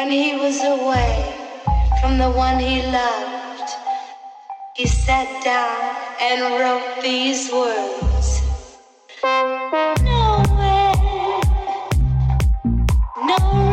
When he was away from the one he loved, he sat down and wrote these words. Nowhere, nowhere.